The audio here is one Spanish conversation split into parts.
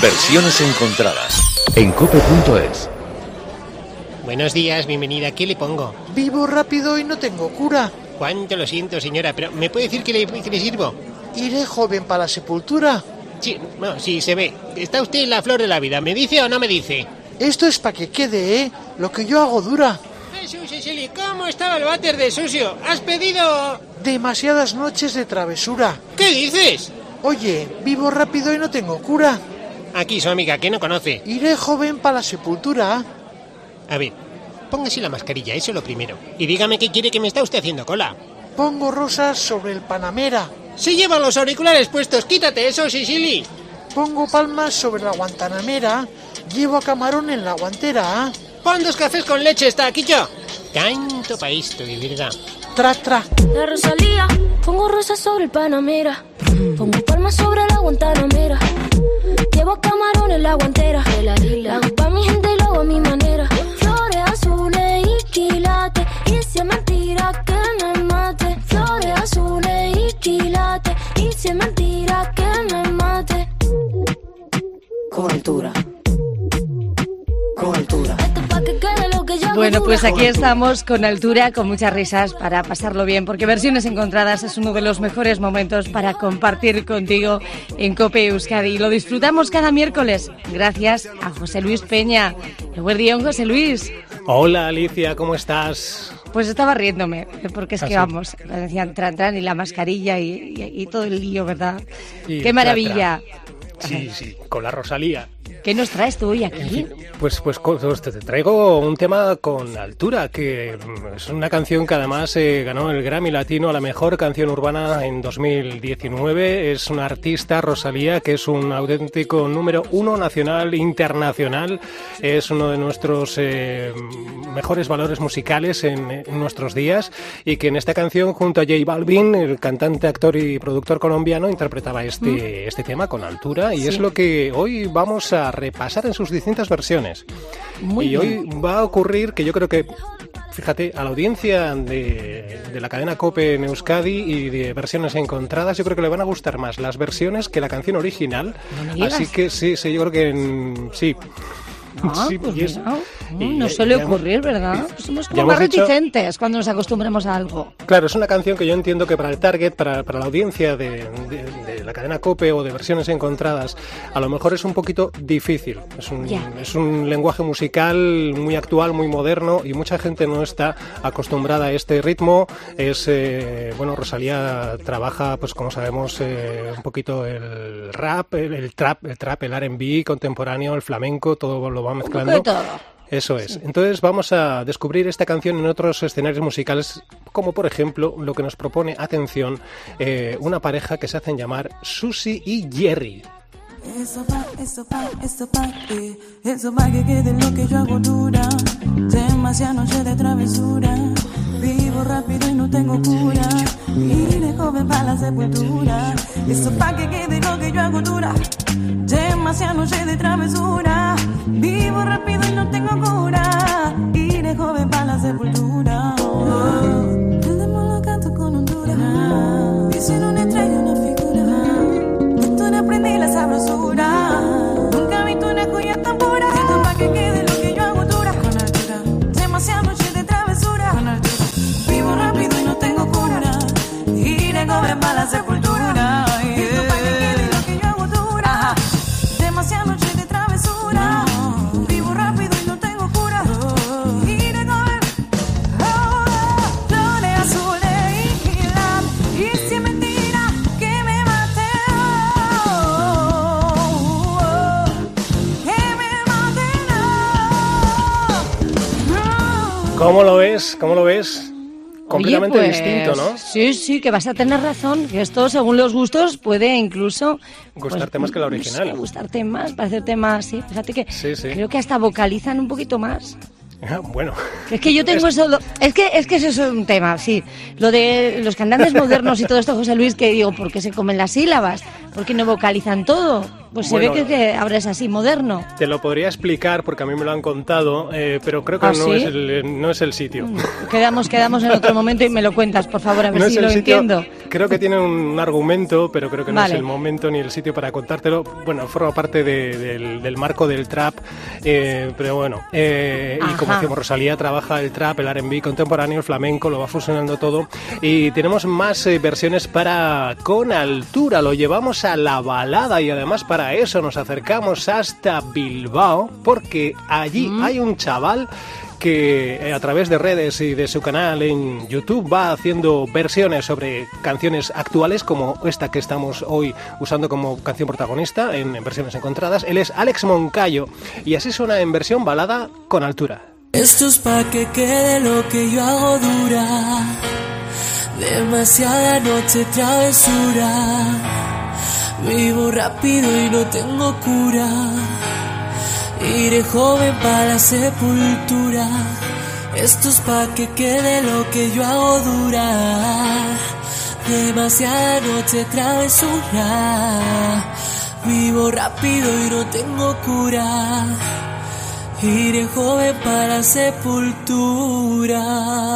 Versiones encontradas en cope.es. Buenos días, bienvenida. ¿Qué le pongo? Vivo rápido y no tengo cura. Cuánto lo siento, señora, pero ¿me puede decir que le, que le sirvo? Iré joven para la sepultura. Sí, no, sí, se ve. Está usted en la flor de la vida. ¿Me dice o no me dice? Esto es para que quede, ¿eh? Lo que yo hago dura. Jesús, Cecily, ¿cómo estaba el váter de sucio? ¿Has pedido...? Demasiadas noches de travesura. ¿Qué dices? Oye, vivo rápido y no tengo cura. Aquí su amiga, que no conoce. Iré joven para la sepultura. A ver, póngase la mascarilla, eso es lo primero. Y dígame qué quiere que me está usted haciendo cola. Pongo rosas sobre el Panamera. Si lleva los auriculares puestos, quítate eso, Sicily. Pongo palmas sobre la Guantanamera. Llevo a camarón en la guantera. Pon dos cafés con leche, está aquí yo. Tanto pa' esto, de verdad. Tra, tra. La Rosalía, pongo rosas sobre el Panamera. Pongo palmas sobre la Guantanamera. Llevo camarón en la guantera. La hago pa' mi gente y lo a mi manera. Flores azules y quilates. Y si es mentira que me mate. Flores azules y quilates. Y si es mentira que me mate. Con altura. Con altura. Bueno, pues aquí estamos con altura, con muchas risas para pasarlo bien, porque Versiones Encontradas es uno de los mejores momentos para compartir contigo en Cope Euskadi. Y lo disfrutamos cada miércoles, gracias a José Luis Peña. Buen día, José Luis. Hola, Alicia, ¿cómo estás? Pues estaba riéndome, porque es ¿Ah, que sí? vamos, me decían tran tran y la mascarilla y, y- y todo el lío, ¿verdad? Y ¡Qué tra, maravilla! Sí, sí, con la Rosalía. ¿Qué nos traes tú hoy aquí? pues, pues te traigo un tema con altura, que mm, es una canción que además eh, ganó el Grammy Latino a la mejor canción urbana en 2019. Es una artista, Rosalía, que es un auténtico número uno nacional, internacional. Es uno de nuestros eh, mejores valores musicales en, en nuestros días y que en esta canción, junto a J Balvin, el cantante, actor y productor colombiano, interpretaba este, este tema con altura y es lo que hoy vamos a repasar en sus distintas versiones. Muy y bien. hoy va a ocurrir que yo creo que, fíjate, a la audiencia de, de la cadena COPE en Euskadi y de versiones encontradas, yo creo que le van a gustar más las versiones que la canción original. No. Así que sí, sí, yo creo que mm, sí. Ah, Sí, pues es- y no suele ocurrir, ¿verdad? Somos como más reticentes cuando nos acostumbramos a algo. Claro, es una canción que yo entiendo que para el target, para, para la audiencia de, de- de la cadena COPE o de versiones encontradas, a lo mejor es un poquito difícil. Es un, Ya. es un lenguaje musical muy actual, muy moderno y mucha gente no está acostumbrada a este ritmo. Es, eh, bueno, Rosalía trabaja, pues como sabemos, eh, un poquito el rap, el, el trap, el trap, el R&B contemporáneo, el flamenco, todo lo va Un poco mezclando. de todo. Eso es. Entonces vamos a descubrir esta canción en otros escenarios musicales, como por ejemplo lo que nos propone, atención, eh, una pareja que se hacen llamar Susie y Jerry. Eso pa, eso pa, eso pa, eh. Eso pa que quede lo que yo hago dura. Demasiada noche de travesura. Vivo rápido y no tengo cura. Iré joven para la sepultura. Eso pa que quede lo que yo hago dura. Demasiada noche de travesura. Vivo rápido y no tengo cura. Iré joven para la sepultura. Oh, el demonio canto con Honduras. Y ¿Cómo lo ves? ¿Cómo lo ves? Completamente Oye, pues, distinto, ¿no? Sí, sí, que vas a tener razón, que esto según los gustos puede incluso... Gustarte más que la original. sé, gustarte más, parecerte más, sí. Fíjate que Sí, sí. creo que hasta vocalizan un poquito más. Ah, Bueno, Es que yo tengo eso... lo- Es que, es que eso es un tema, sí. Lo de los cantantes modernos y todo esto, José Luis, que digo, ¿por qué se comen las sílabas? ¿Por qué no vocalizan todo? Pues Bueno, se ve que, que ahora es así, moderno. Te lo podría explicar porque a mí me lo han contado, eh, pero creo que ¿Ah, no, sí? es el, no es el sitio. Quedamos, quedamos en otro momento y me lo cuentas, por favor, a ver No si lo sitio. entiendo. Creo que tiene un argumento, pero creo que no Vale. es el momento ni el sitio para contártelo. Bueno, forma parte de- del, del marco del trap, eh, pero bueno. eh, y como decimos, Rosalía trabaja el trap, el R&B contemporáneo, el flamenco, lo va fusionando todo. Y tenemos más eh, versiones para Con Altura. Lo llevamos a la balada y además para eso nos acercamos hasta Bilbao, porque allí Mm. hay un chaval que eh, a través de redes y de su canal en YouTube va haciendo versiones sobre canciones actuales como esta que estamos hoy usando como canción protagonista en, en versiones encontradas. Él es Alex Moncayo y así suena en versión balada con altura. Esto es pa' que quede lo que yo hago dura. Demasiada noche travesura. Vivo rápido y no tengo cura. Iré joven para la sepultura. Esto es pa' que quede lo que yo hago dura. Demasiada noche travesura. Vivo rápido y no tengo cura. Iré joven para sepultura.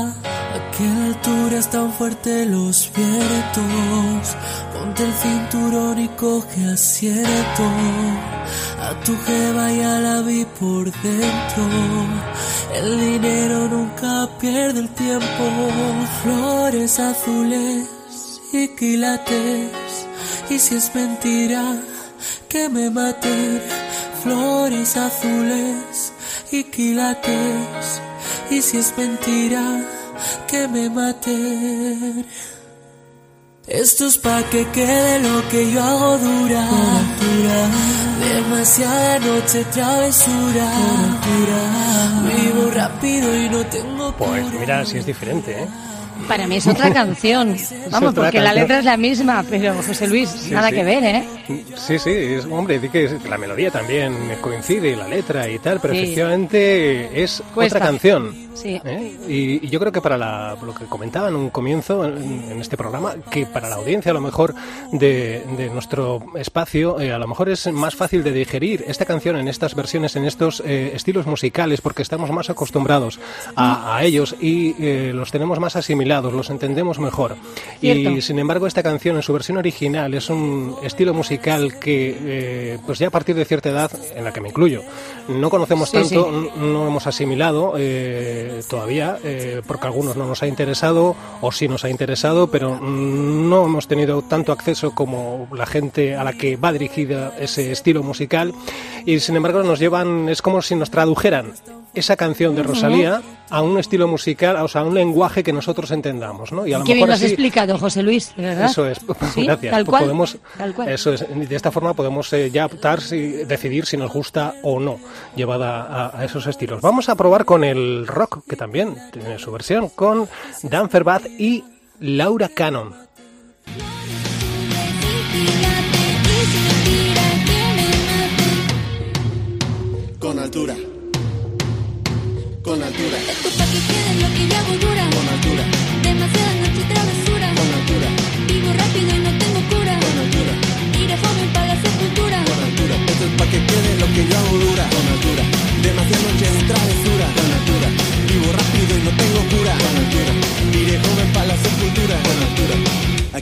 A qué altura están fuertes los vientos. El cinturón y coge asiento. A tu jeva ya la vi por dentro. El dinero nunca pierde el tiempo. Flores azules y quilates. Y si es mentira que me maten, flores azules y quilates. Y si es mentira que me maten. Esto es pa' que quede lo que yo hago dura. dura. Demasiada noche travesura. dura. Vivo rápido y no tengo Pues mira, si es diferente, ¿eh? Para mí es otra canción. Vamos, otra porque la letra es la misma, pero José Luis, nada sí. que ver, ¿eh? Sí, sí, es, hombre, di que la melodía también coincide, la letra y tal, pero Sí. efectivamente es Cuesta. otra canción. Sí. ¿eh? Y, y yo creo que para la- lo que comentaba en un comienzo en, en este programa, que para la audiencia a lo mejor de, de nuestro espacio, eh, a lo mejor es más fácil de digerir esta canción en estas versiones, en estos eh, estilos musicales, porque estamos más acostumbrados a, a ellos y eh, los tenemos más asimilados, los entendemos mejor. Y sin embargo, esta canción en su versión original es un estilo musical que, eh, pues ya a partir de cierta edad, en la que me incluyo, no conocemos Sí, tanto, sí. no hemos asimilado eh, todavía, eh, porque a algunos no nos ha interesado o sí nos ha interesado, pero no hemos tenido tanto acceso como la gente a la que va dirigida ese estilo musical y sin embargo nos llevan, es como si nos tradujeran esa canción de Rosalía a un estilo musical, o sea, a un lenguaje que nosotros entendamos, ¿no? Y a lo Qué bien mejor lo has explicado, José Luis, de verdad. eso es, Sí, gracias. Tal Pues cual. Podemos, tal cual. Eso es, de esta forma podemos eh, ya optar si decidir si nos gusta o no llevada a, a esos estilos. Vamos a probar con el rock, que también tiene su versión, con Dan Ferbad y Laura Cannon.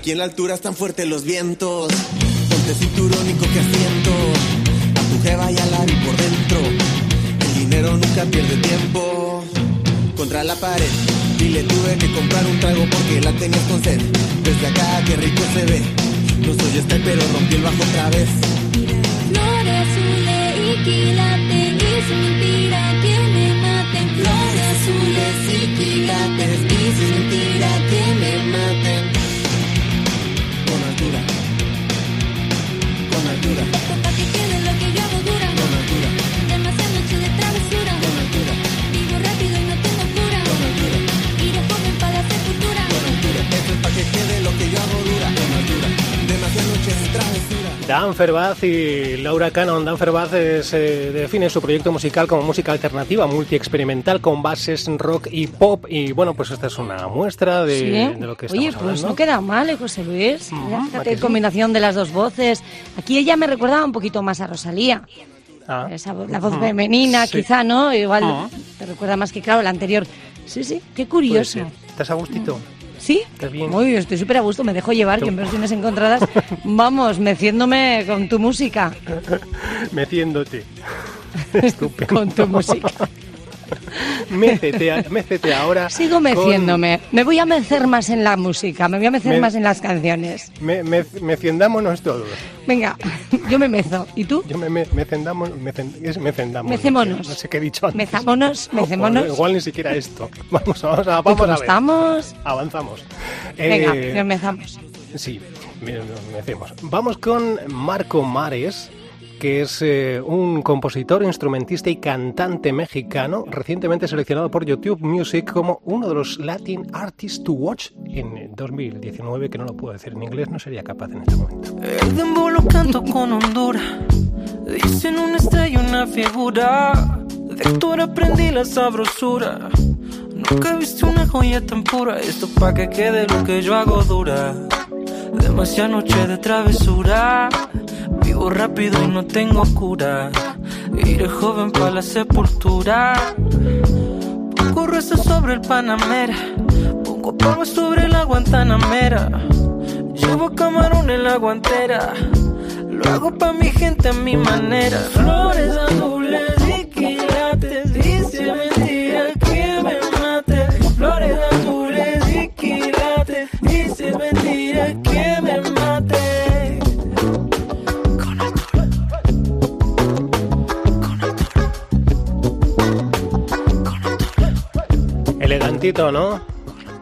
Aquí en la altura están fuertes los vientos. Ponte cinturón y coge asiento. A tu jeva ya la vi por dentro. El dinero nunca pierde tiempo. Contra la pared. Y le tuve que comprar un trago porque la tenías con sed. Desde acá, qué rico se ve. No soy este, pero rompí el bajo otra vez. Flores azules y. Y es mentira que me maten. Flores azules y quilates. Y es mentira que me maten. Con Dan Ferbaz y Laura Cannon. Dan Ferbaz se define su proyecto musical como música alternativa, multi-experimental, con bases rock y pop. Y bueno, pues esta es una muestra de, Sí. de lo que estamos Oye, pues hablando. no queda mal, ¿eh, José Luis. Ujú, Mira, ¿a fíjate, que sí? combinación de las dos voces. Aquí ella me recordaba un poquito más a Rosalía. Ah. Esa la voz femenina, Sí. quizá, ¿no? Igual te recuerda más que, claro, la anterior. Sí, sí, qué curioso. ¿Estás a gustito? ¿Sí? Bien. Muy, estoy súper a gusto, me dejo llevar, que en versiones encontradas, vamos, meciéndome con tu música. Meciéndote. Con tu música. Mécete, mécete ahora. Sigo meciéndome. Me voy a mecer más en la música, me voy a mecer Me- más en las canciones. Con- Me, me, meciendámonos todos. Venga, yo me mezo. ¿Y tú? Yo me, me, mecendamos, mecen- es mecendamos. Mecémonos. No sé qué he dicho antes. Mezámonos, o mecémonos. Igual ni siquiera esto. Vamos, vamos a, ¿Y vamos a ver. estamos? Avanzamos. Venga, Eh, nos mezamos. Sí, me- me hacemos. Vamos con Marco Mares, que es eh, un compositor, instrumentista y cantante mexicano, recientemente seleccionado por YouTube Music como uno de los Latin Artists to Watch en 2019, que no lo puedo decir en inglés, no sería capaz en este momento. El dembow lo canto con Honduras. Dicen una estrella, una figura. De actor aprendí la sabrosura. Nunca he visto una joya tan pura. Esto pa' que quede lo que yo hago dura. Demasiada noche de travesura. Rápido y no tengo cura. Iré joven para la sepultura. Pongo rezo sobre el Panamera. Pongo palmas sobre la Guantanamera. Llevo camarón en la guantera. Lo hago pa' mi gente a mi manera. Flores azules y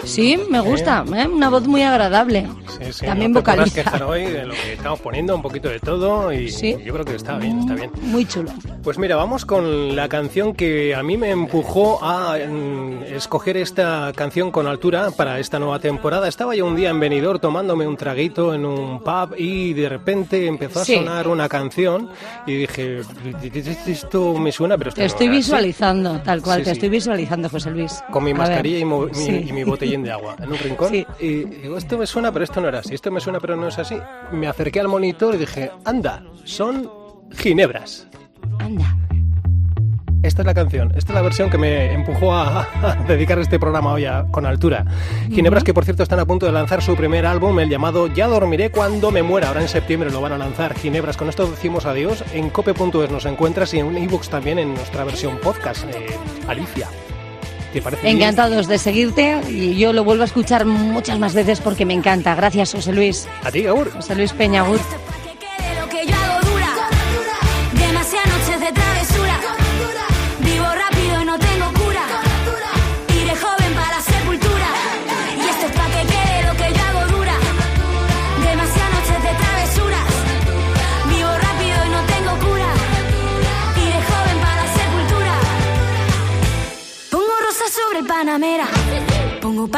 Sí, me gusta, ¿eh? una voz muy agradable. Sí, sí, También no vocaliza. quejar hoy de lo que estamos poniendo, un poquito de todo y Sí. yo creo que está bien, está bien. Muy chulo. Pues mira, vamos con la canción que a mí me empujó a mm, escoger esta canción con altura para esta nueva temporada. Estaba yo un día en Benidorm tomándome un traguito en un pub y de repente empezó a sonar una canción y dije, esto me suena, pero Te estoy era así". visualizando, tal cual, te estoy visualizando, José Luis. Con mi mascarilla y, mi, botellín de agua en un rincón. Y digo, esto me suena, pero esto no era así. Esto me suena, pero no es así. Me acerqué al monitor y dije, anda, son ginebras. Anda. Esta es la canción, esta es la versión que me empujó a, a dedicar este programa hoy a- con altura. Ginebras que por cierto están a punto de lanzar su primer álbum, el llamado Ya dormiré cuando me muera. Ahora en septiembre lo van a lanzar. Ginebras, con esto decimos adiós. En cope.es nos encuentras y en ebooks también en nuestra versión podcast. Eh, Alicia, ¿te parece bien? Encantados de seguirte y yo lo vuelvo a escuchar muchas más veces porque me encanta. Gracias, José Luis. A ti, Gaur. José Luis Peñagut.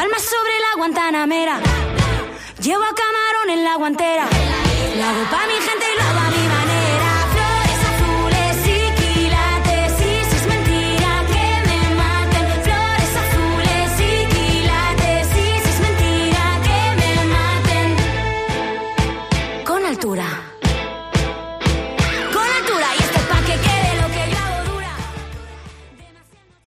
Palmas sobre la Guantanamera. Llevo a camarón en la guantera. La hago pa' mi gente